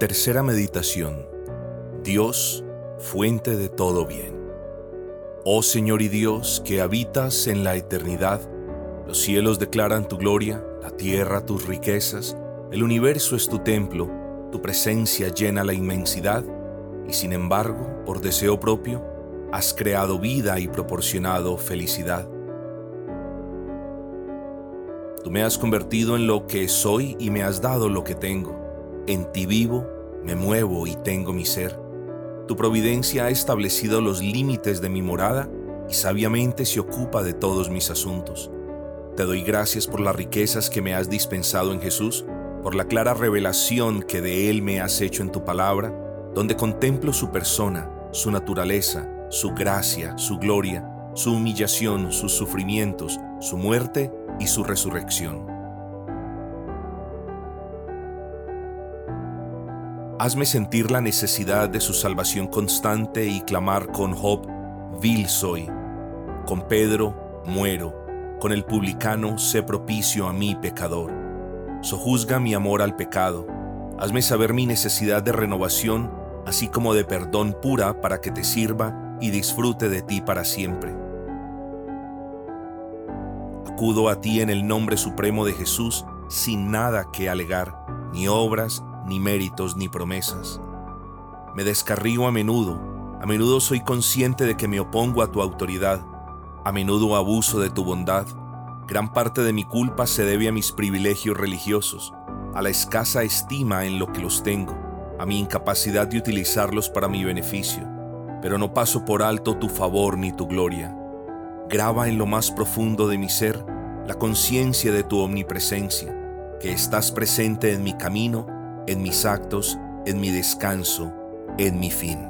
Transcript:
Tercera meditación. Dios, fuente de todo bien. Oh Señor y Dios, que habitas en la eternidad, los cielos declaran tu gloria, la tierra tus riquezas, el universo es tu templo, tu presencia llena la inmensidad, y sin embargo, por deseo propio, has creado vida y proporcionado felicidad. Tú me has convertido en lo que soy y me has dado lo que tengo. En ti vivo, me muevo y tengo mi ser. Tu providencia ha establecido los límites de mi morada y sabiamente se ocupa de todos mis asuntos. Te doy gracias por las riquezas que me has dispensado en Jesús, por la clara revelación que de Él me has hecho en tu palabra, donde contemplo su persona, su naturaleza, su gracia, su gloria, su humillación, sus sufrimientos, su muerte y su resurrección. Hazme sentir la necesidad de su salvación constante y clamar con Job, vil soy. Con Pedro, muero. Con el publicano, sé propicio a mí, pecador. Sojuzga mi amor al pecado. Hazme saber mi necesidad de renovación, así como de perdón pura para que te sirva y disfrute de ti para siempre Acudo a ti en el nombre supremo de Jesús sin nada que alegar, ni obras, ni méritos, ni promesas. Me descarrío a menudo, a menudo soy consciente de que me opongo a tu autoridad, a menudo abuso de tu bondad. Gran parte de mi culpa se debe a mis privilegios religiosos, a la escasa estima en lo que los tengo, a mi incapacidad de utilizarlos para mi beneficio, pero no paso por alto tu favor ni tu gloria graba en lo más profundo de mi ser la conciencia de tu omnipresencia, que estás presente en mi camino, en mis actos, en mi descanso, en mi fin.